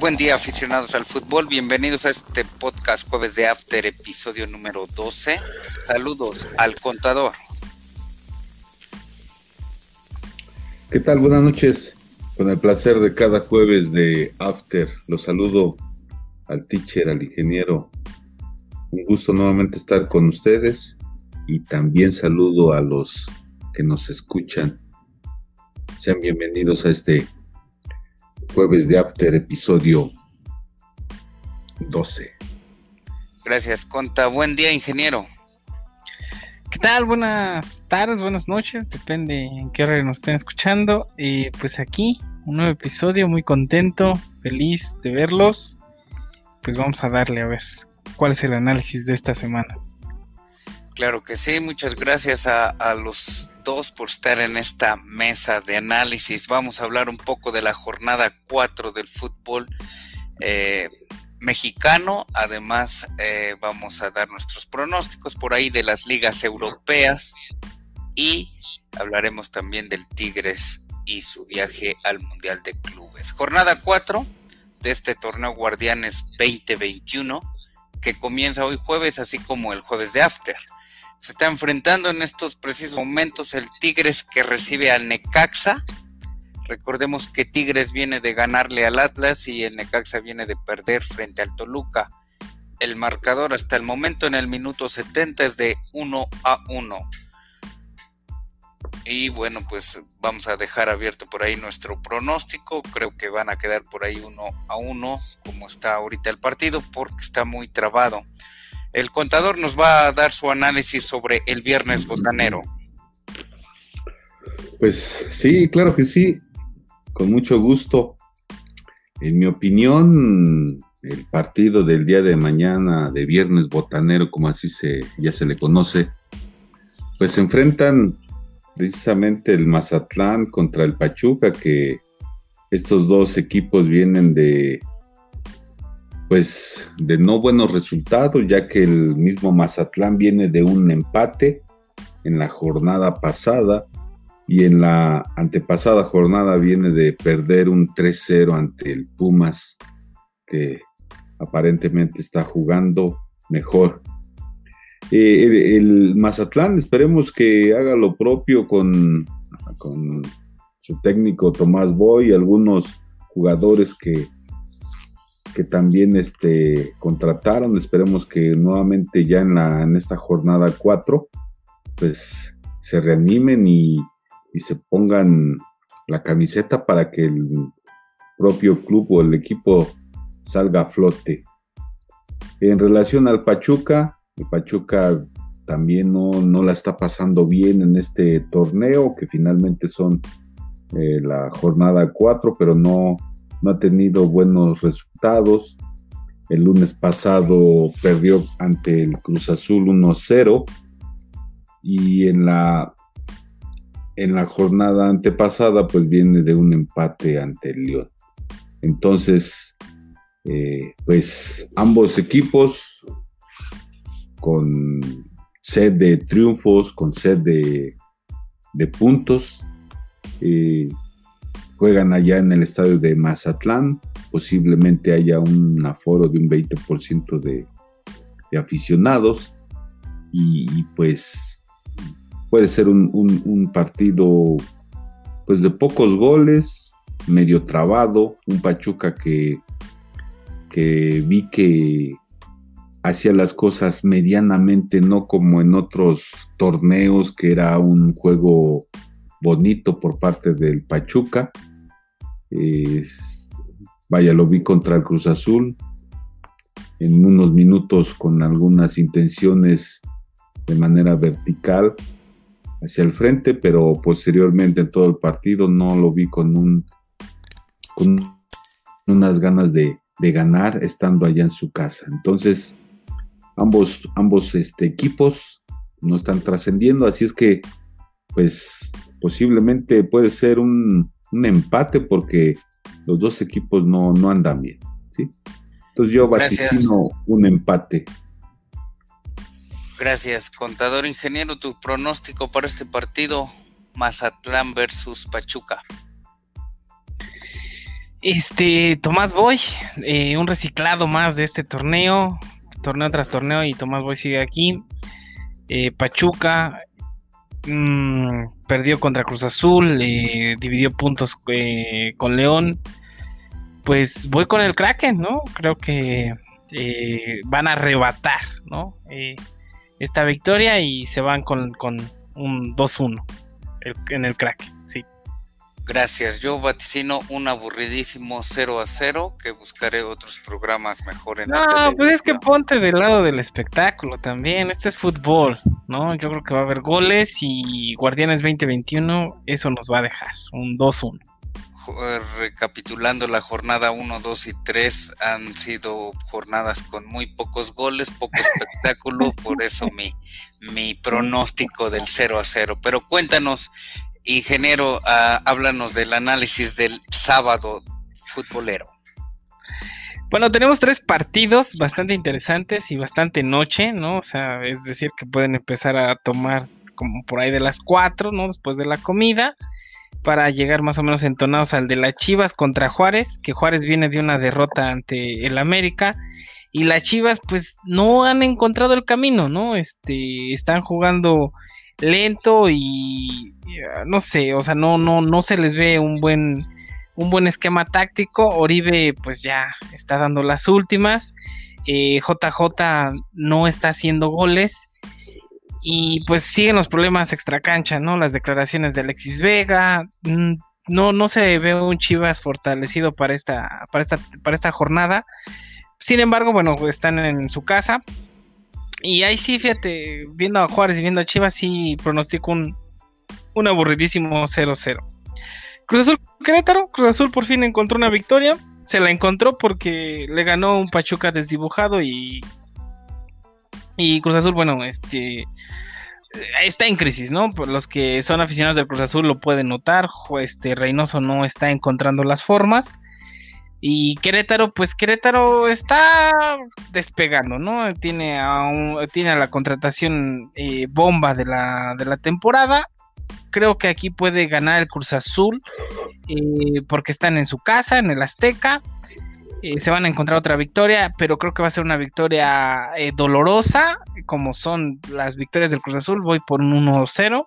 Buen día aficionados al fútbol, bienvenidos a este podcast jueves de After, episodio número 12. Saludos al contador. ¿Qué tal? Buenas noches. Con el placer de cada jueves de After, los saludo al teacher, al ingeniero. Un gusto nuevamente estar con ustedes y también saludo a los que nos escuchan. Sean bienvenidos a este jueves de After, episodio 12. Gracias, Conta. Buen día, ingeniero. ¿Qué tal? Buenas tardes, buenas noches, depende en qué hora nos estén escuchando. Y pues aquí, un nuevo episodio, muy contento, feliz de verlos. Pues vamos a darle a ver cuál es el análisis de esta semana. Claro que sí, muchas gracias a, los dos por estar en esta mesa de análisis. Vamos a hablar un poco de la jornada 4 del fútbol eh, mexicano. Además, eh, vamos a dar nuestros pronósticos por ahí de las ligas europeas y hablaremos también del Tigres y su viaje al Mundial de Clubes. Jornada 4 de este torneo Guardianes 2021 que comienza hoy jueves, así como el jueves de After se está enfrentando en estos precisos momentos el Tigres que recibe al Necaxa. Recordemos que Tigres viene de ganarle al Atlas y el Necaxa viene de perder frente al Toluca. El marcador hasta el momento en el minuto 70 es de 1 a 1. Y bueno, pues vamos a dejar abierto por ahí nuestro pronóstico. Creo que van a quedar por ahí 1 a 1 como está ahorita el partido porque está muy trabado. El contador nos va a dar su análisis sobre el viernes botanero. Pues sí, claro que sí, con mucho gusto. En mi opinión, el partido del día de mañana, de viernes botanero, como así se, ya se le conoce, pues se enfrentan precisamente el Mazatlán contra el Pachuca, que estos dos equipos vienen de pues de no buenos resultados, ya que el mismo Mazatlán viene de un empate en la jornada pasada y en la antepasada jornada viene de perder un 3-0 ante el Pumas, que aparentemente está jugando mejor. Eh, el, Mazatlán, esperemos que haga lo propio con, con su técnico Tomás Boy, algunos jugadores que que también este, contrataron. Esperemos que nuevamente ya en, la, en esta jornada 4, pues se reanimen y, y, se pongan la camiseta para que el propio club o el equipo salga a flote. En relación al Pachuca, el Pachuca también no, no la está pasando bien en este torneo, que finalmente son eh, la jornada 4, pero no, no ha tenido buenos resultados. El lunes pasado perdió ante el Cruz Azul 1-0 y en la, en la jornada antepasada pues viene de un empate ante el León. Entonces, eh, pues ambos equipos con sed de triunfos, con sed de, de puntos. Eh, juegan allá en el estadio de Mazatlán, posiblemente haya un aforo de un 20% de, aficionados y, pues puede ser un, partido pues de pocos goles, medio trabado, un Pachuca que, que vi que hacía las cosas medianamente, no como en otros torneos que era un juego bonito por parte del Pachuca, vaya, lo vi contra el Cruz Azul en unos minutos con algunas intenciones de manera vertical hacia el frente, pero posteriormente en todo el partido no lo vi con un con unas ganas de, ganar estando allá en su casa. Entonces, ambos, ambos este, equipos no están trascendiendo, así es que, pues, posiblemente puede ser un, un empate porque los dos equipos no, no andan bien. ¿sí? Entonces yo vaticino un empate. Gracias, contador ingeniero. Tu pronóstico para este partido, Mazatlán versus Pachuca. Este, Tomás Boy, eh, un reciclado más de este torneo, torneo tras torneo, y Tomás Boy sigue aquí. Eh, Pachuca mmm, perdió contra Cruz Azul, eh, dividió puntos eh, con León. Pues voy con el Kraken, ¿no? Creo que eh, van a arrebatar, ¿no? Eh, esta victoria y se van con, con un 2-1 en el Kraken. Gracias. Yo vaticino un aburridísimo 0 a 0 que buscaré otros programas mejor en No, pues es que ponte del lado del espectáculo también. Este es fútbol, ¿no? Yo creo que va a haber goles y Guardianes 2021 eso nos va a dejar un 2-1. Eh, recapitulando la jornada 1, 2 y 3 han sido jornadas con muy pocos goles, poco espectáculo, por eso mi, mi pronóstico del 0 a 0. Pero cuéntanos Ingeniero, uh, háblanos del análisis del sábado futbolero. Bueno, tenemos tres partidos bastante interesantes y bastante noche, ¿no? O sea, es decir, que pueden empezar a tomar como por ahí de las cuatro, ¿no? Después de la comida, para llegar más o menos entonados al de las Chivas contra Juárez, que Juárez viene de una derrota ante el América. Y las Chivas, pues, no han encontrado el camino, ¿no? Este, están jugando lento y no sé, o sea, no, no, no se les ve un buen, un buen esquema táctico. Oribe, pues ya está dando las últimas. JJ eh, no está haciendo goles. Y pues siguen los problemas extracancha, ¿no? Las declaraciones de Alexis Vega. Mm, no, no se ve un Chivas fortalecido para esta, para esta, para esta jornada. Sin embargo, bueno, están en su casa. Y ahí sí, fíjate, viendo a Juárez y viendo a Chivas, sí pronostico un, un aburridísimo 0-0. Cruz Azul Querétaro, Cruz Azul por fin encontró una victoria. Se la encontró porque le ganó un Pachuca desdibujado y. Y Cruz Azul, bueno, este. Está en crisis, ¿no? Los que son aficionados del Cruz Azul lo pueden notar. Este Reynoso no está encontrando las formas. Y Querétaro, pues Querétaro está despegando, ¿no? Tiene a, tiene la contratación eh, bomba de la, de la temporada creo que aquí puede ganar el Cruz Azul eh, porque están en su casa, en el Azteca. Eh, se van a encontrar otra victoria, pero creo que va a ser una victoria eh, dolorosa, como son las victorias del Cruz Azul. Voy por un 1-0,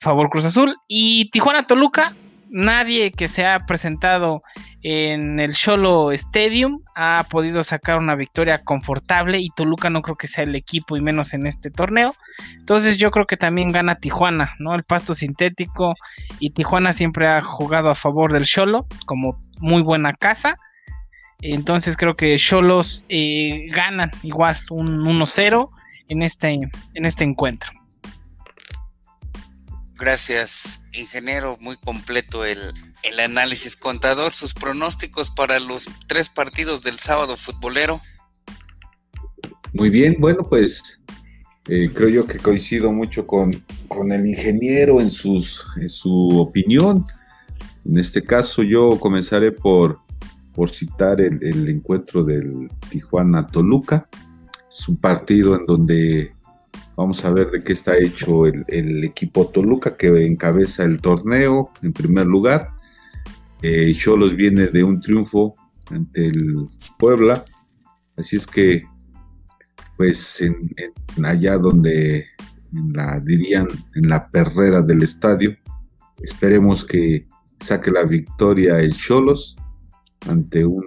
favor Cruz Azul. Y Tijuana Toluca, nadie que se ha presentado en el Cholo Stadium ha podido sacar una victoria confortable y Toluca no creo que sea el equipo y menos en este torneo. Entonces yo creo que también gana Tijuana, ¿no? El pasto sintético y Tijuana siempre ha jugado a favor del Cholo como muy buena casa. Entonces creo que Cholos eh, ganan igual un 1-0 en este, en este encuentro. Gracias, ingeniero. Muy completo el, análisis. Contador, sus pronósticos para los tres partidos del sábado futbolero. Muy bien, bueno, pues eh, creo yo que coincido mucho con, el ingeniero en, sus, en su opinión. En este caso yo comenzaré por, por citar el, el encuentro del Tijuana-Toluca. Es un partido en donde Vamos a ver de qué está hecho el, equipo Toluca que encabeza el torneo en primer lugar. Eh, Cholos viene de un triunfo ante el Puebla. Así es que, pues, en, allá donde la dirían en la perrera del estadio, esperemos que saque la victoria el Cholos ante un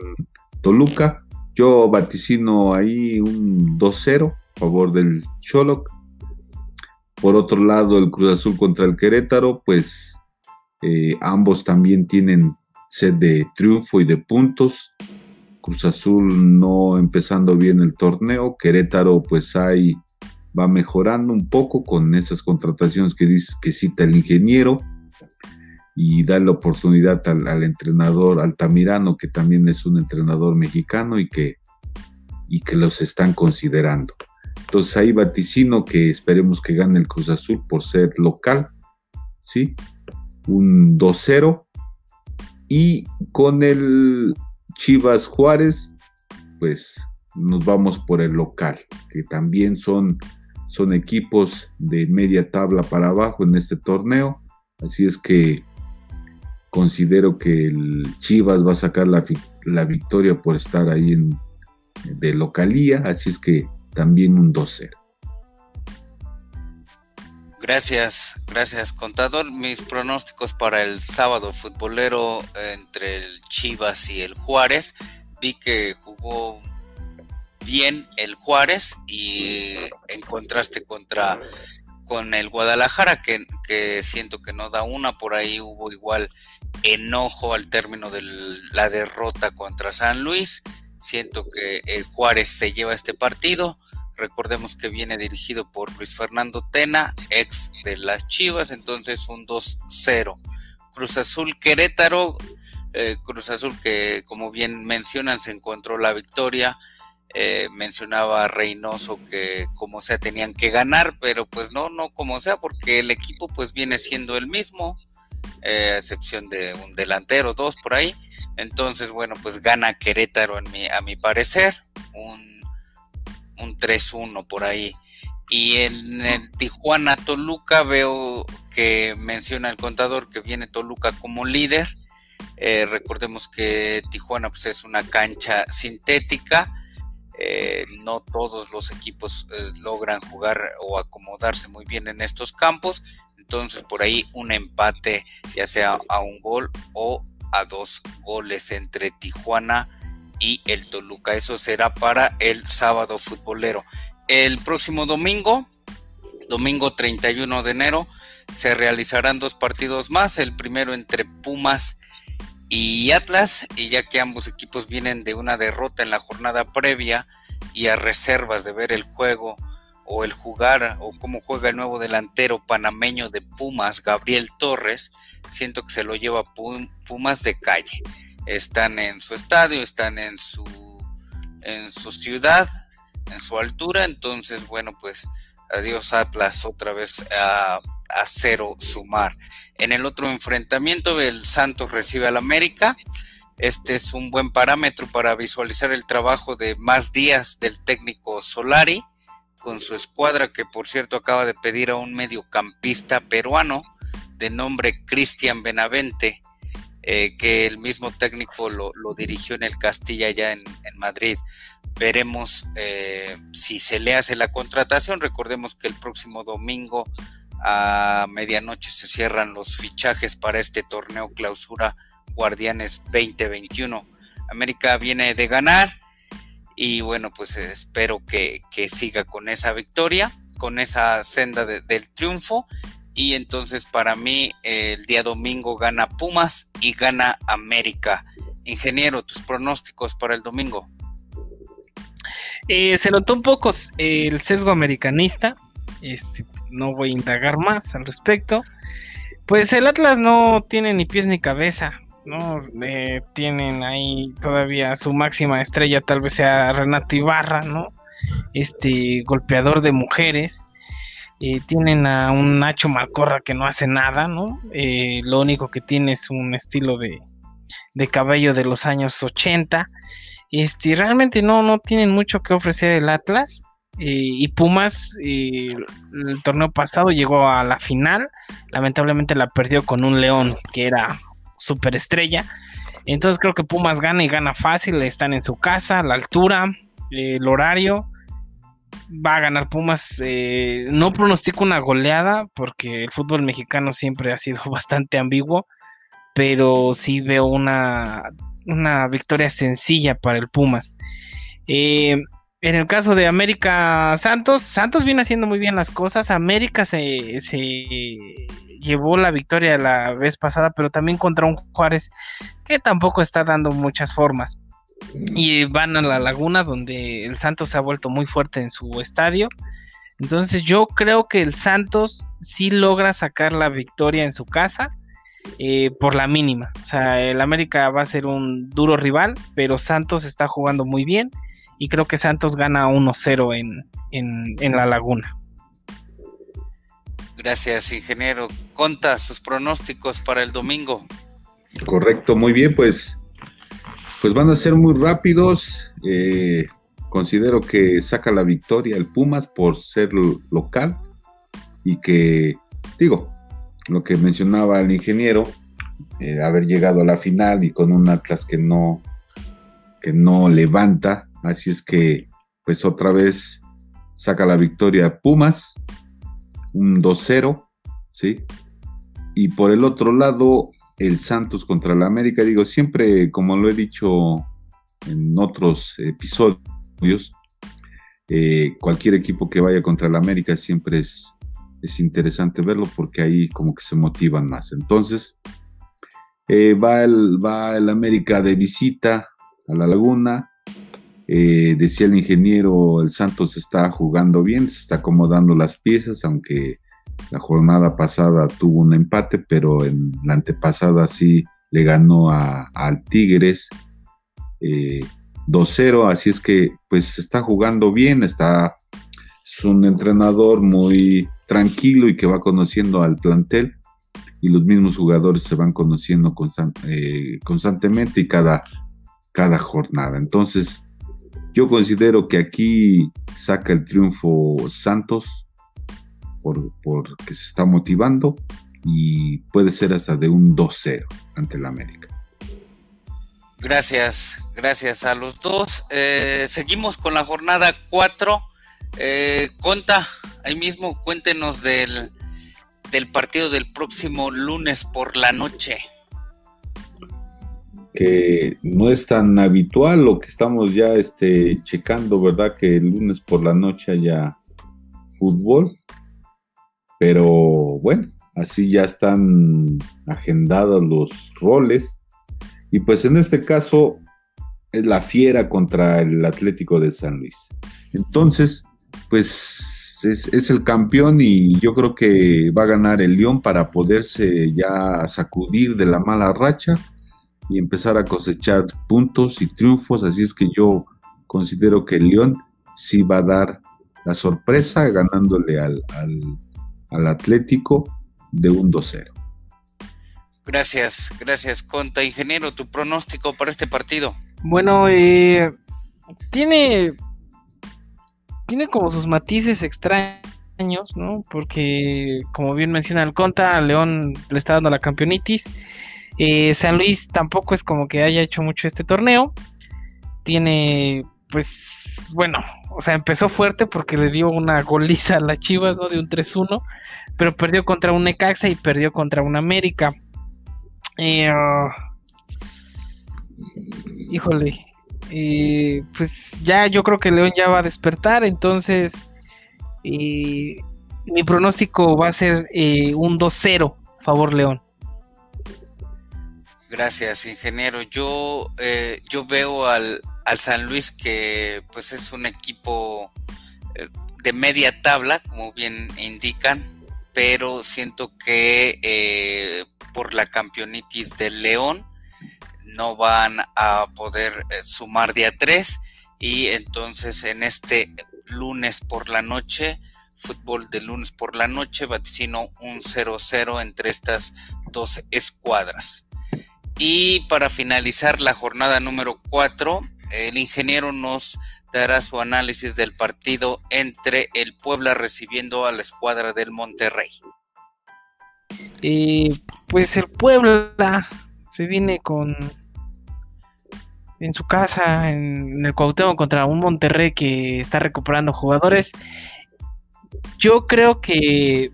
Toluca. Yo vaticino ahí un 2-0 a favor del Cholo. Por otro lado, el Cruz Azul contra el Querétaro, pues eh, ambos también tienen sed de triunfo y de puntos. Cruz Azul no empezando bien el torneo, Querétaro pues ahí va mejorando un poco con esas contrataciones que, dice, que cita el ingeniero y da la oportunidad al, al, entrenador Altamirano, que también es un entrenador mexicano y que, y que los están considerando. Entonces ahí vaticino que esperemos que gane el Cruz Azul por ser local, ¿sí? Un 2-0. Y con el Chivas Juárez, pues nos vamos por el local, que también son, son equipos de media tabla para abajo en este torneo. Así es que considero que el Chivas va a sacar la, la victoria por estar ahí en, de localía, así es que también un 2-0. Gracias, gracias contador. Mis pronósticos para el sábado futbolero entre el Chivas y el Juárez. Vi que jugó bien el Juárez y en contraste contra con el Guadalajara que, que siento que no da una por ahí hubo igual enojo al término de la derrota contra San Luis siento que el Juárez se lleva este partido Recordemos que viene dirigido por Luis Fernando Tena, ex de las Chivas, entonces un 2-0. Cruz Azul Querétaro, eh, Cruz Azul que como bien mencionan se encontró la victoria. Eh, mencionaba Reynoso que como sea tenían que ganar, pero pues no, no como sea, porque el equipo pues viene siendo el mismo, eh, a excepción de un delantero, dos por ahí. Entonces, bueno, pues gana Querétaro en mi, a mi parecer, un un 3-1 por ahí. Y en el Tijuana Toluca veo que menciona el contador que viene Toluca como líder. Eh, recordemos que Tijuana pues, es una cancha sintética. Eh, no todos los equipos eh, logran jugar o acomodarse muy bien en estos campos. Entonces por ahí un empate ya sea a un gol o a dos goles entre Tijuana y el Toluca. Eso será para el sábado futbolero. El próximo domingo, domingo 31 de enero, se realizarán dos partidos más. El primero entre Pumas y Atlas, y ya que ambos equipos vienen de una derrota en la jornada previa y a reservas de ver el juego o el jugar o cómo juega el nuevo delantero panameño de Pumas, Gabriel Torres, siento que se lo lleva Pumas de calle están en su estadio, están en su, en su ciudad, en su altura, entonces bueno, pues adiós Atlas otra vez a, a cero sumar. En el otro enfrentamiento el Santos recibe al América. Este es un buen parámetro para visualizar el trabajo de más días del técnico Solari con su escuadra que por cierto acaba de pedir a un mediocampista peruano de nombre Cristian Benavente eh, que el mismo técnico lo, dirigió en el Castilla ya en, Madrid. Veremos eh, si se le hace la contratación. Recordemos que el próximo domingo a medianoche se cierran los fichajes para este torneo clausura Guardianes 2021. América viene de ganar y bueno, pues espero que, siga con esa victoria, con esa senda del triunfo y entonces para mí el día domingo gana Pumas y gana América. Ingeniero, tus pronósticos para el domingo. Eh, se notó un poco eh, el sesgo americanista. Este, no voy a indagar más al respecto. Pues el Atlas no tiene ni pies ni cabeza. ¿no? Eh, tienen ahí todavía su máxima estrella, tal vez sea Renato Ibarra, ¿no? Este golpeador de mujeres. Eh, tienen a un Nacho Malcorra que no hace nada, ¿no? Eh, lo único que tiene es un estilo de, de cabello de los años 80. Este, realmente no, no tienen mucho que ofrecer el Atlas. Eh, y Pumas, el torneo pasado llegó a la final. Lamentablemente la perdió con un León que era superestrella. Entonces creo que Pumas gana y gana fácil. Están en su casa, la altura, el horario va a ganar Pumas. Eh, no pronostico una goleada porque el fútbol mexicano siempre ha sido bastante ambiguo, pero sí veo una, una victoria sencilla para el Pumas. Eh, en el caso de América Santos, Santos viene haciendo muy bien las cosas. América se, se llevó la victoria la vez pasada, pero también contra un Juárez que tampoco está dando muchas formas y van a la laguna donde el Santos se ha vuelto muy fuerte en su estadio. Entonces yo creo que el Santos sí logra sacar la victoria en su casa eh, por la mínima. O sea, el América va a ser un duro rival, pero Santos está jugando muy bien y creo que Santos gana 1-0 en, en, en la laguna. Gracias, ingeniero. Conta sus pronósticos para el domingo. Correcto, muy bien, pues pues van a ser muy rápidos. Eh, considero que saca la victoria el Pumas por ser local y que, digo, lo que mencionaba el ingeniero, eh, haber llegado a la final y con un Atlas que no, que no levanta. Así es que, pues otra vez saca la victoria Pumas, un 2-0, ¿sí? Y por el otro lado, el Santos contra la América, digo, siempre, como lo he dicho en otros episodios, eh, cualquier equipo que vaya contra la América siempre es, es interesante verlo porque ahí como que se motivan más. Entonces, eh, va, el, va el América de visita a la laguna. Eh, decía el ingeniero, el Santos está jugando bien, se está acomodando las piezas, aunque la jornada pasada tuvo un empate, pero en la antepasada sí le ganó al Tigres 2-0, eh, así es que pues está jugando bien, está, es un entrenador muy tranquilo y que va conociendo al plantel y los mismos jugadores se van conociendo eh, constantemente y cada, cada jornada. Entonces, yo considero que aquí saca el triunfo Santos por, porque se está motivando y puede ser hasta de un 2-0 ante el América. Gracias, gracias a los dos. Eh, seguimos con la jornada 4. Eh, Conta, ahí mismo cuéntenos del, del partido del próximo lunes por la noche. Que no es tan habitual lo que estamos ya este, checando, ¿verdad? Que el lunes por la noche haya fútbol. Pero bueno, así ya están agendados los roles. Y pues en este caso es la fiera contra el Atlético de San Luis. Entonces, pues es, el campeón y yo creo que va a ganar el León para poderse ya sacudir de la mala racha y empezar a cosechar puntos y triunfos. Así es que yo considero que el León sí va a dar la sorpresa ganándole al, al, Atlético de un 2-0. Gracias, gracias, Conta. Ingeniero, tu pronóstico para este partido. Bueno, eh, tiene tiene como sus matices extraños, ¿no? Porque, como bien menciona el Conta, León le está dando la campeonitis. Eh, San Luis tampoco es como que haya hecho mucho este torneo. Tiene, pues, bueno, o sea, empezó fuerte porque le dio una goliza a las Chivas, ¿no? De un 3-1, pero perdió contra un Necaxa y perdió contra un América. Eh, ah, híjole, eh, pues ya yo creo que León ya va a despertar, entonces eh, mi pronóstico va a ser un 2-0 favor León. Gracias, ingeniero. Yo, yo veo al, al, San Luis que pues es un equipo de media tabla, como bien indican, pero siento que por la campeonitis del León, no van a poder eh, sumar día 3 y entonces en este lunes por la noche, fútbol de lunes por la noche, vaticino un 0-0 entre estas dos escuadras. Y para finalizar la jornada número 4, el ingeniero nos dará su análisis del partido entre el Puebla recibiendo a la escuadra del Monterrey. Pues el Puebla se viene con en su casa, en, el Cuauhtémoc contra un Monterrey que está recuperando jugadores. Yo creo que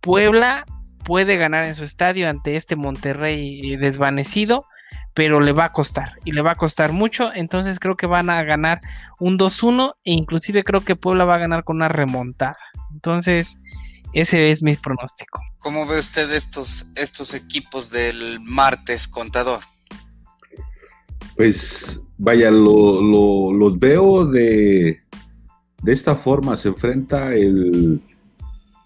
Puebla puede ganar en su estadio ante este Monterrey desvanecido, pero le va a costar y le va a costar mucho, entonces creo que van a ganar un 2-1 e inclusive creo que Puebla va a ganar con una remontada. Entonces, ese es mi pronóstico. ¿Cómo ve usted estos, estos equipos del martes, contador? Pues vaya, los veo de, de esta forma. Se enfrenta el,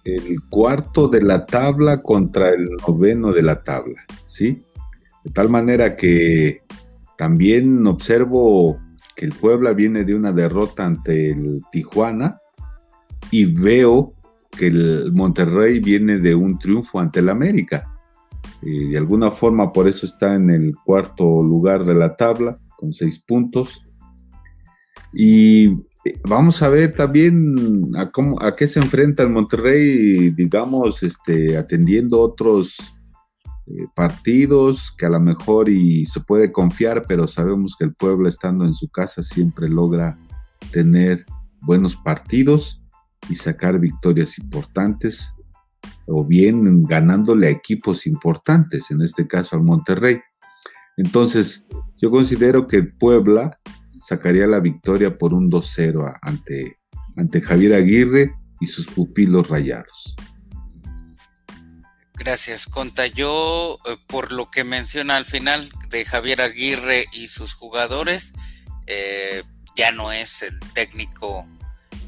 el cuarto de la tabla contra el noveno de la tabla, ¿sí? De tal manera que también observo que el Puebla viene de una derrota ante el Tijuana y veo que el Monterrey viene de un triunfo ante el América. Eh, de alguna forma por eso está en el cuarto lugar de la tabla con seis puntos. Y eh, vamos a ver también a, cómo, a qué se enfrenta el Monterrey, digamos, este, atendiendo otros, eh, partidos que a lo mejor y se puede confiar, pero sabemos que el pueblo estando en su casa siempre logra tener buenos partidos y sacar victorias importantes o bien ganándole a equipos importantes, en este caso al Monterrey. Entonces, yo considero que Puebla sacaría la victoria por un 2-0 ante, ante Javier Aguirre y sus pupilos rayados. Gracias, Conta. Yo, eh, por lo que menciona al final de Javier Aguirre y sus jugadores, eh, ya no es el técnico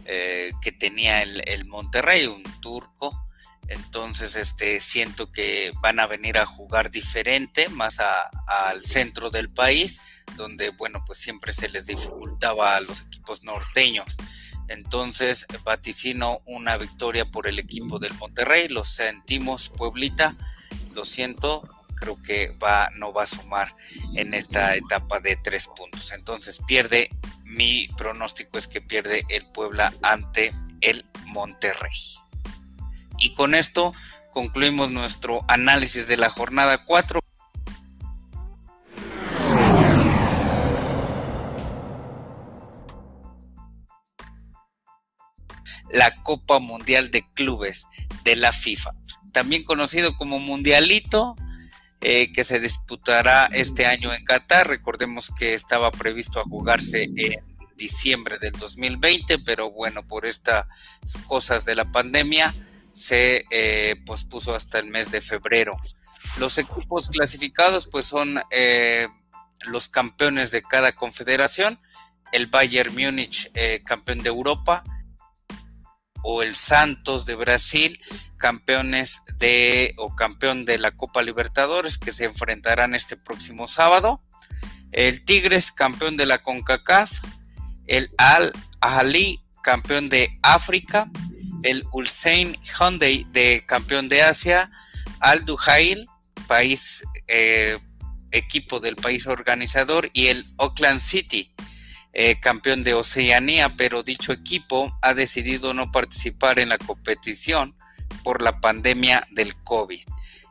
eh, que tenía el, Monterrey, un turco. Entonces, este, siento que van a venir a jugar diferente, más al centro del país, donde, bueno, pues siempre se les dificultaba a los equipos norteños. Entonces vaticino una victoria por el equipo del Monterrey. Lo sentimos, Pueblita. Lo siento, creo que va, no va a sumar en esta etapa de tres puntos. Entonces pierde, mi pronóstico es que pierde el Puebla ante el Monterrey. Y con esto concluimos nuestro análisis de la jornada 4. La Copa Mundial de Clubes de la FIFA, también conocido como Mundialito, eh, que se disputará este año en Qatar. Recordemos que estaba previsto a jugarse en diciembre del 2020, pero bueno, por estas cosas de la pandemia se eh, pospuso hasta el mes de febrero. Los equipos clasificados pues son eh, los campeones de cada confederación, el Bayern Múnich campeón de Europa, o el Santos de Brasil, campeones de o campeón de la Copa Libertadores que se enfrentarán este próximo sábado. El Tigres, campeón de la CONCACAF. El Al Ahly, campeón de África. El Ulsan Hyundai, de campeón de Asia. Al Duhail, país eh, equipo del país organizador. Y el Auckland City, eh, campeón de Oceanía, pero dicho equipo ha decidido no participar en la competición por la pandemia del COVID.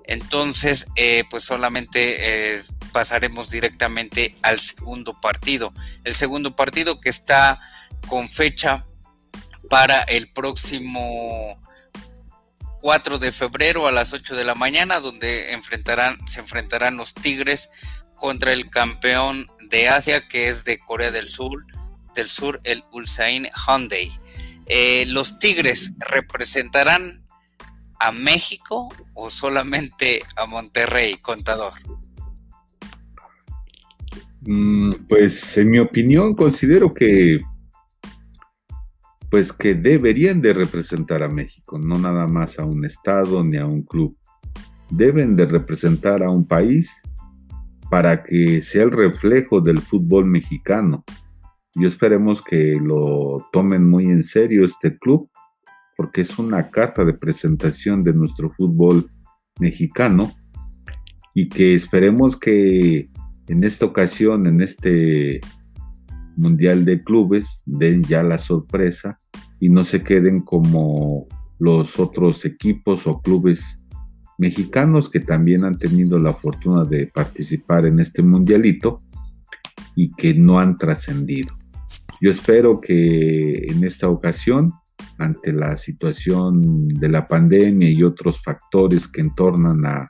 Entonces, eh, pues solamente eh, pasaremos directamente al segundo partido. El segundo partido que está con fecha para el próximo 4 de febrero a las 8 de la mañana, donde enfrentarán, se enfrentarán los Tigres contra el campeón de Asia, que es de Corea del Sur, del Sur, el Ulsain Hyundai. Eh, ¿Los Tigres representarán a México o solamente a Monterrey, contador? Mm, pues en mi opinión considero que pues que deberían de representar a México, no nada más a un estado ni a un club. Deben de representar a un país para que sea el reflejo del fútbol mexicano. Y esperemos que lo tomen muy en serio este club, porque es una carta de presentación de nuestro fútbol mexicano y que esperemos que en esta ocasión, en este Mundial de Clubes, den ya la sorpresa y no se queden como los otros equipos o clubes mexicanos que también han tenido la fortuna de participar en este mundialito y que no han trascendido. Yo espero que en esta ocasión, ante la situación de la pandemia y otros factores que entornan a,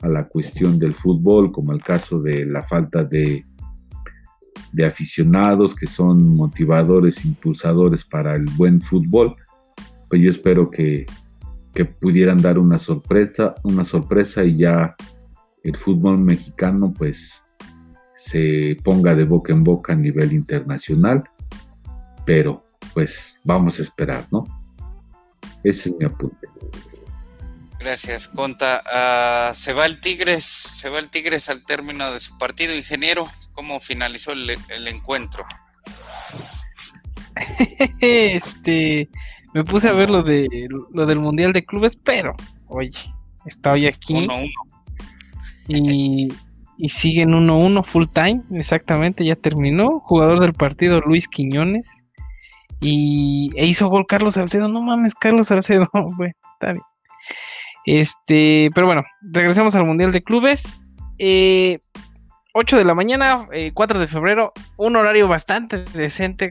a la cuestión del fútbol, como el caso de la falta de, de aficionados que son motivadores, impulsadores para el buen fútbol, pues yo espero que que pudieran dar una sorpresa, una sorpresa y ya el fútbol mexicano pues se ponga de boca en boca a nivel internacional, pero pues vamos a esperar, ¿no? Ese es mi apunte. Gracias, Conta. Ah, se va el Tigres, se va el Tigres al término de su partido, ingeniero. ¿Cómo finalizó el, el encuentro? este, me puse a ver lo de lo del Mundial de Clubes, pero, oye, estoy aquí. Y, y siguen 1-1 full time, exactamente, ya terminó. Jugador del partido Luis Quiñones. Y e hizo gol Carlos Salcedo. No mames, Carlos Salcedo, bueno, está bien. Este, pero bueno, regresemos al Mundial de Clubes. 8 eh, de la mañana, 4 de febrero, un horario bastante decente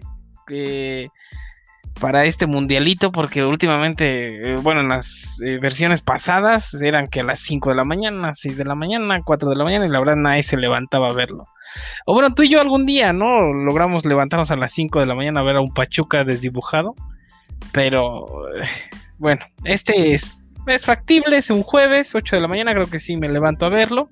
para este mundialito, porque últimamente, bueno, en las versiones pasadas eran que a las 5 de la mañana, 6 de la mañana, 4 de la mañana, y la verdad nadie se levantaba a verlo. O bueno, tú y yo algún día, ¿no? Logramos levantarnos a las 5 de la mañana a ver a un Pachuca desdibujado. Pero bueno, este es, es factible, es un jueves, 8 de la mañana, creo que sí me levanto a verlo.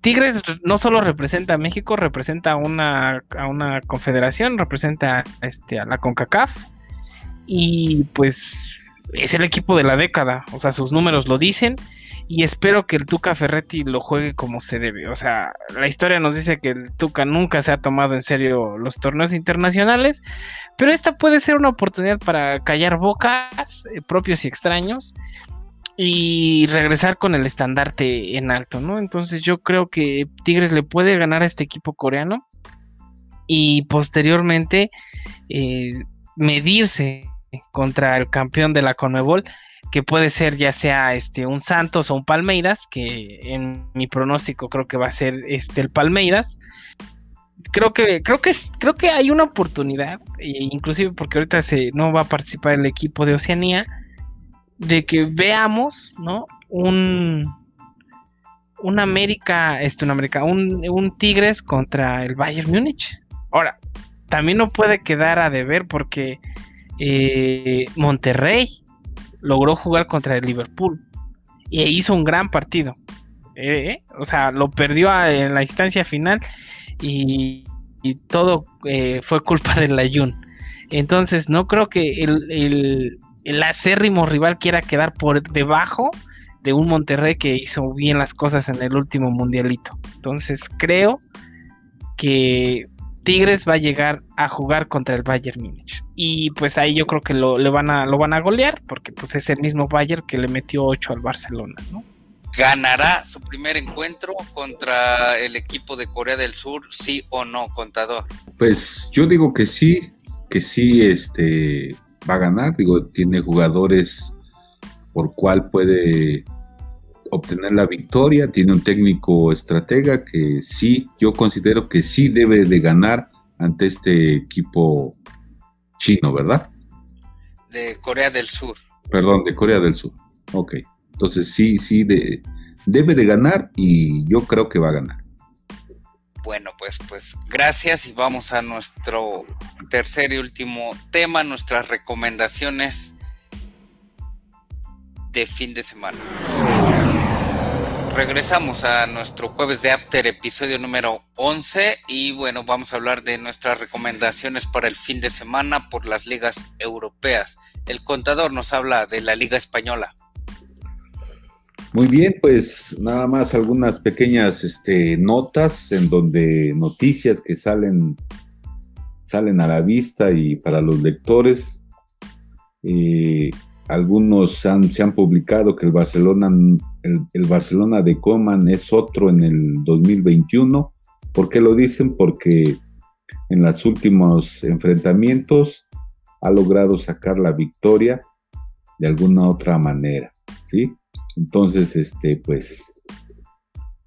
Tigres no solo representa a México, representa a una, a una confederación, representa este, a la CONCACAF. Y pues es el equipo de la década, o sea, sus números lo dicen y espero que el Tuca Ferretti lo juegue como se debe. O sea, la historia nos dice que el Tuca nunca se ha tomado en serio los torneos internacionales, pero esta puede ser una oportunidad para callar bocas eh, propios y extraños y regresar con el estandarte en alto, ¿no? Entonces yo creo que Tigres le puede ganar a este equipo coreano y posteriormente eh, medirse contra el campeón de la Conmebol que puede ser ya sea este un Santos o un Palmeiras, que en mi pronóstico creo que va a ser este el Palmeiras. Creo que creo que creo que hay una oportunidad, e inclusive porque ahorita se no va a participar el equipo de Oceanía de que veamos, ¿no? Un un América, este, un América, un, un Tigres contra el Bayern Múnich. Ahora, también no puede quedar a deber porque eh, Monterrey logró jugar contra el Liverpool y hizo un gran partido. Eh, o sea, lo perdió en la instancia final y, todo eh, fue culpa del Ayun. Entonces, no creo que el, acérrimo rival quiera quedar por debajo de un Monterrey que hizo bien las cosas en el último mundialito. Entonces, creo que Tigres va a llegar a jugar contra el Bayern Múnich. Y pues ahí yo creo que lo, van a, lo van a golear, porque pues es el mismo Bayern que le metió 8 al Barcelona, ¿no? ¿Ganará su primer encuentro contra el equipo de Corea del Sur, sí o no, contador? Pues yo digo que sí, que sí este, va a ganar. Digo, tiene jugadores por cual puede obtener la victoria, tiene un técnico estratega que sí, yo considero que sí debe de ganar ante este equipo chino, ¿verdad? De Corea del Sur. Perdón, de Corea del Sur. Ok. Entonces sí, sí, de, debe de ganar y yo creo que va a ganar. Bueno, pues, pues gracias y vamos a nuestro tercer y último tema, nuestras recomendaciones de fin de semana regresamos a nuestro jueves de After, episodio número 11. Y bueno, vamos a hablar de nuestras recomendaciones para el fin de semana por las ligas europeas. El contador nos habla de la Liga Española. Muy bien, pues nada más algunas pequeñas este, notas en donde noticias que salen, salen a la vista y para los lectores. Algunos se han publicado que el Barcelona, el, Barcelona de Coman es otro en el 2021. ¿Por qué lo dicen? Porque en los últimos enfrentamientos ha logrado sacar la victoria de alguna otra manera, ¿sí? Entonces, este, pues,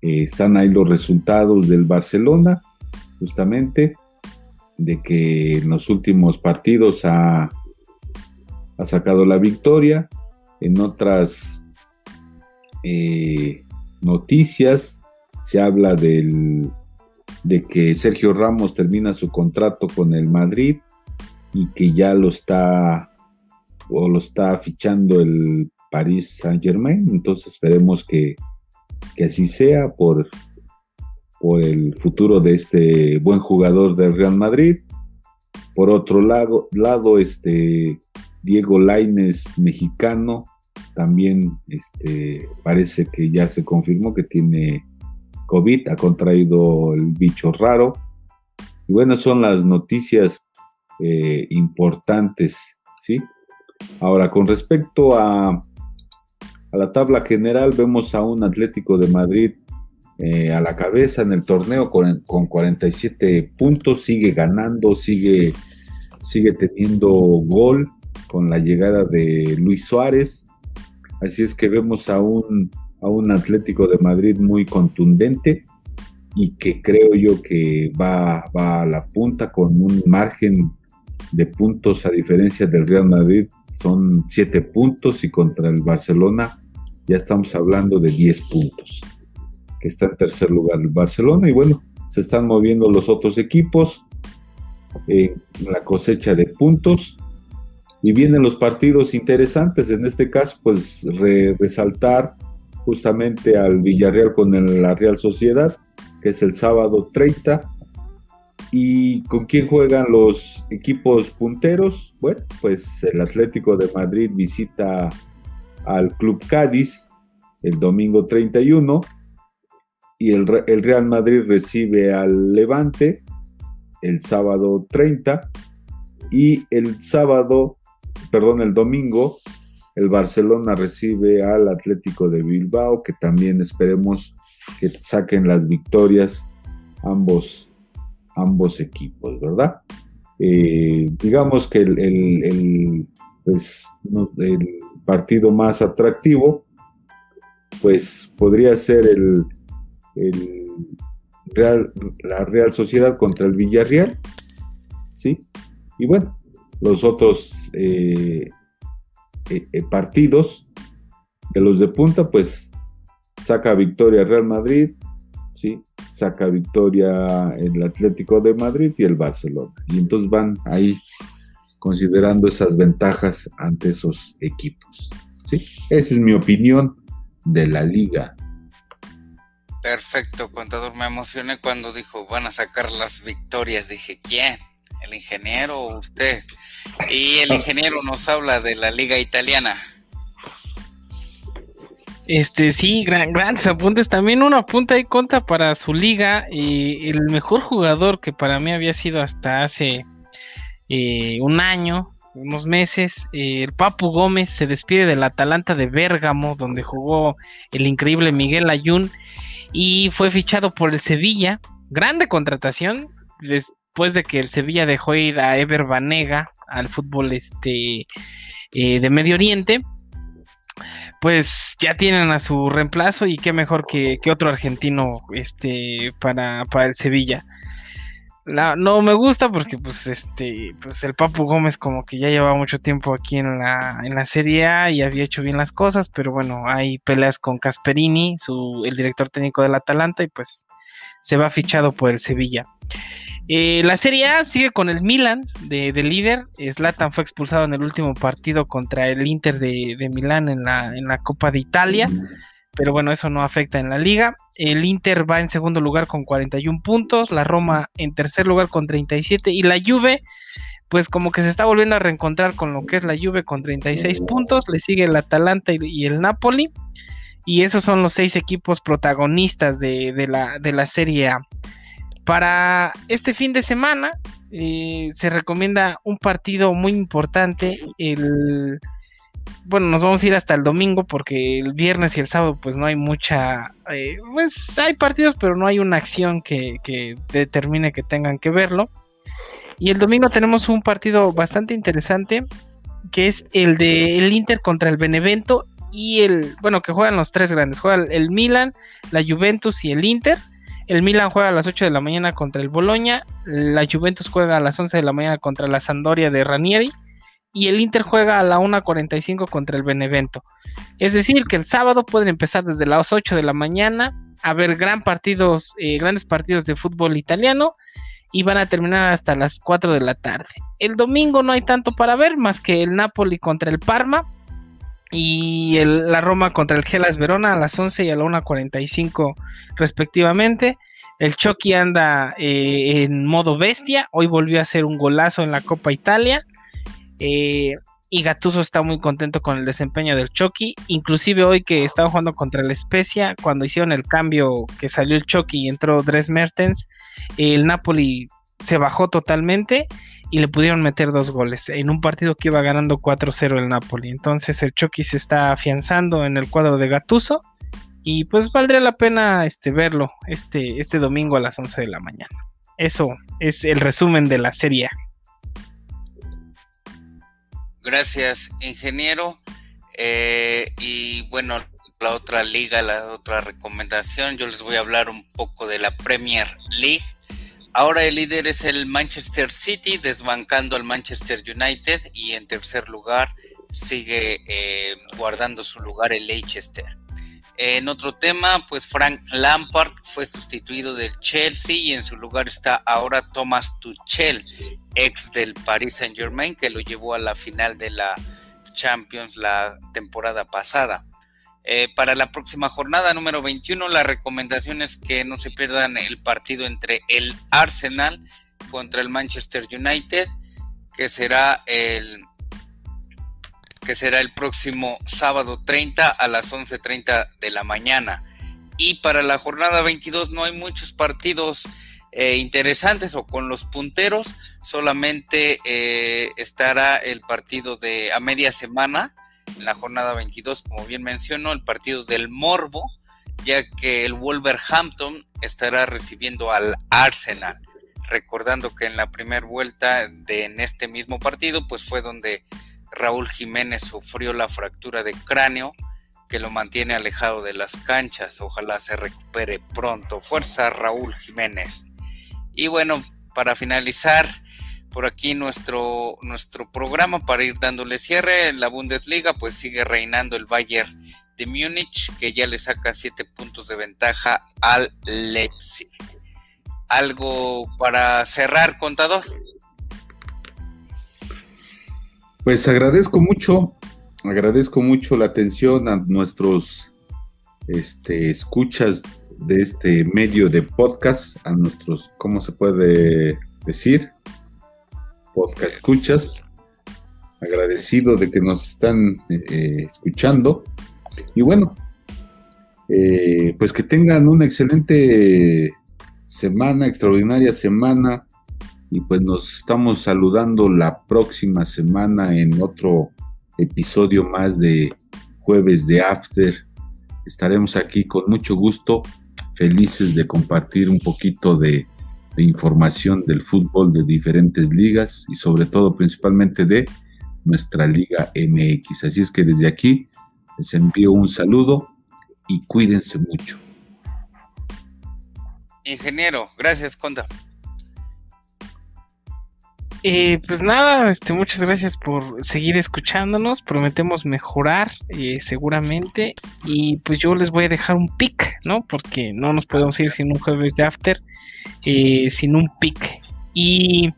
eh, están ahí los resultados del Barcelona, justamente, de que en los últimos partidos ha ha sacado la victoria. En otras eh, noticias se habla del, de que Sergio Ramos termina su contrato con el Madrid y que ya lo está o lo está fichando el Paris Saint Germain. Entonces esperemos que, que así sea por, por el futuro de este buen jugador del Real Madrid. Por otro lado, este, Diego Laines, mexicano, también este, parece que ya se confirmó que tiene COVID, ha contraído el bicho raro. Y bueno, son las noticias eh, importantes, ¿sí? Ahora, con respecto a, a, la tabla general, vemos a un Atlético de Madrid eh, a la cabeza en el torneo con, con 47 puntos, sigue ganando, sigue, sigue teniendo gol con la llegada de Luis Suárez. Así es que vemos a un, a un Atlético de Madrid muy contundente y que creo yo que va, va a la punta con un margen de puntos a diferencia del Real Madrid. Son siete puntos y contra el Barcelona ya estamos hablando de 10 puntos, que está en tercer lugar el Barcelona y bueno, se están moviendo los otros equipos en la cosecha de puntos y vienen los partidos interesantes, en este caso pues resaltar justamente al Villarreal con la Real Sociedad, que es el sábado 30. ¿Y con quién juegan los equipos punteros? Bueno, pues el Atlético de Madrid visita al Club Cádiz el domingo 31 y el, el Real Madrid recibe al Levante el sábado 30 y el sábado, perdón, el domingo, el Barcelona recibe al Atlético de Bilbao, que también esperemos que saquen las victorias ambos, ambos equipos, ¿verdad? Eh, digamos que el, pues, el partido más atractivo, pues podría ser el, el Real, la Real Sociedad contra el Villarreal, ¿sí? Y bueno, los otros eh, eh, eh, partidos de los de punta, pues saca victoria Real Madrid, ¿sí? Saca victoria el Atlético de Madrid y el Barcelona. Y entonces van ahí considerando esas ventajas ante esos equipos. ¿sí? Esa es mi opinión de la liga Perfecto, contador. Me emocioné cuando dijo van a sacar las victorias. Dije, ¿quién? ¿El ingeniero o usted? Y el ingeniero nos habla de la liga italiana. Este, sí, gran, grandes apuntes. También una apunta y conta para su liga. y el mejor jugador que para mí había sido hasta hace eh, un año, unos meses, eh, el Papu Gómez se despide del Atalanta de Bérgamo, donde jugó el increíble Miguel Ayun y fue fichado por el Sevilla. Grande contratación después de que el Sevilla dejó ir a Ever Banega al fútbol este, eh, de Medio Oriente. Pues ya tienen a su reemplazo y qué mejor que, otro argentino este, para, para el Sevilla no me gusta porque pues este pues el Papu Gómez como que ya lleva mucho tiempo aquí en la en la Serie A y había hecho bien las cosas, pero bueno, hay peleas con Casperini, su el director técnico del Atalanta y pues se va fichado por el Sevilla. Eh, la Serie A sigue con el Milan de, líder. Zlatan fue expulsado en el último partido contra el Inter de, de Milán en la, en la Copa de Italia pero bueno, eso no afecta en la liga. El Inter va en segundo lugar con 41 puntos, la Roma en tercer lugar con 37 y la Juve pues como que se está volviendo a reencontrar con lo que es la Juve con 36 puntos, le sigue el Atalanta y, el Napoli y esos son los seis equipos protagonistas de, la, de la Serie A. Para este fin de semana eh, se recomienda un partido muy importante, el bueno, nos vamos a ir hasta el domingo porque el viernes y el sábado pues no hay mucha, eh, pues hay partidos pero no hay una acción que, determine que tengan que verlo. Y el domingo tenemos un partido bastante interesante que es el de el Inter contra el Benevento y el, bueno, que juegan los tres grandes, juega el Milan, la Juventus y el Inter. El Milan juega a las 8 de la mañana contra el Boloña, la Juventus juega a las 11 de la mañana contra la Sandoria de Ranieri y el Inter juega a la 1.45 contra el Benevento. Es decir, que el sábado pueden empezar desde las 8 de la mañana a ver gran partidos, eh, grandes partidos de fútbol italiano y van a terminar hasta las 4 de la tarde. El domingo no hay tanto para ver más que el Napoli contra el Parma y la Roma contra el Gelas Verona a las 11 y a la 1.45 respectivamente. El Chucky anda eh, en modo bestia, hoy volvió a hacer un golazo en la Copa Italia eh, y Gatuso está muy contento con el desempeño del Chucky. Inclusive hoy que estaba jugando contra el Spezia, cuando hicieron el cambio que salió el Chucky y entró Dres Mertens, el Napoli se bajó totalmente y le pudieron meter dos goles en un partido que iba ganando 4-0 el Napoli. Entonces el Chucky se está afianzando en el cuadro de Gatuso y pues valdría la pena este, verlo este, este domingo a las 11 de la mañana. Eso es el resumen de la serie. Gracias, ingeniero. Eh, y bueno, la otra liga, la otra recomendación, yo les voy a hablar un poco de la Premier League. Ahora el líder es el Manchester City, desbancando al Manchester United y en tercer lugar sigue eh, guardando su lugar el Leicester. En otro tema, pues Frank Lampard fue sustituido del Chelsea y en su lugar está ahora Thomas Tuchel, ex del Paris Saint Germain, que lo llevó a la final de la Champions la temporada pasada. Eh, para la próxima jornada número 21, la recomendación es que no se pierdan el partido entre el Arsenal contra el Manchester United, que será el que será el próximo sábado 30 a las 11.30 de la mañana. Y para la jornada 22 no hay muchos partidos eh, interesantes o con los punteros, solamente eh, estará el partido de a media semana, en la jornada 22, como bien mencionó, el partido del Morbo, ya que el Wolverhampton estará recibiendo al Arsenal. Recordando que en la primera vuelta de en este mismo partido, pues fue donde Raúl Jiménez sufrió la fractura de cráneo que lo mantiene alejado de las canchas. Ojalá se recupere pronto. Fuerza Raúl Jiménez. Y bueno, para finalizar por aquí nuestro, nuestro programa, para ir dándole cierre, en la Bundesliga pues sigue reinando el Bayern de Múnich, que ya le saca siete puntos de ventaja al Leipzig. ¿Algo para cerrar, contador? Pues agradezco mucho, agradezco mucho la atención a nuestros este, escuchas de este medio de podcast, a nuestros, ¿cómo se puede decir? Podcast escuchas. Agradecido de que nos están eh, escuchando. Y bueno, eh, pues que tengan una excelente semana, extraordinaria semana y pues nos estamos saludando la próxima semana en otro episodio más de jueves de After. Estaremos aquí con mucho gusto, felices de compartir un poquito de, información del fútbol de diferentes ligas y sobre todo principalmente de nuestra liga MX. Así es que desde aquí les envío un saludo y cuídense mucho. Ingeniero, gracias, Conta. Eh, pues nada, este, muchas gracias por seguir escuchándonos. Prometemos mejorar eh, seguramente. Y pues yo les voy a dejar un pick, ¿no? Porque no nos podemos ir sin un jueves de after, eh, sin un pick. Y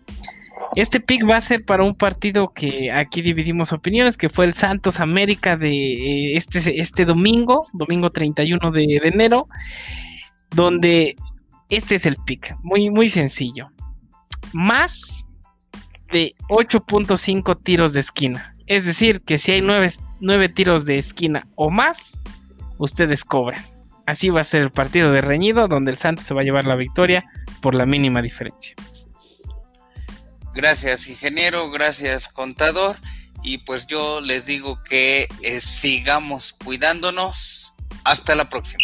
este pick va a ser para un partido que aquí dividimos opiniones, que fue el Santos América de este, este domingo, domingo 31 de, de enero, donde este es el pick, muy, muy sencillo. Más de 8.5 tiros de esquina. Es decir, que si hay 9, tiros de esquina o más, ustedes cobran. Así va a ser el partido de reñido donde el Santos se va a llevar la victoria por la mínima diferencia. Gracias ingeniero, gracias contador y pues yo les digo que eh, sigamos cuidándonos. Hasta la próxima.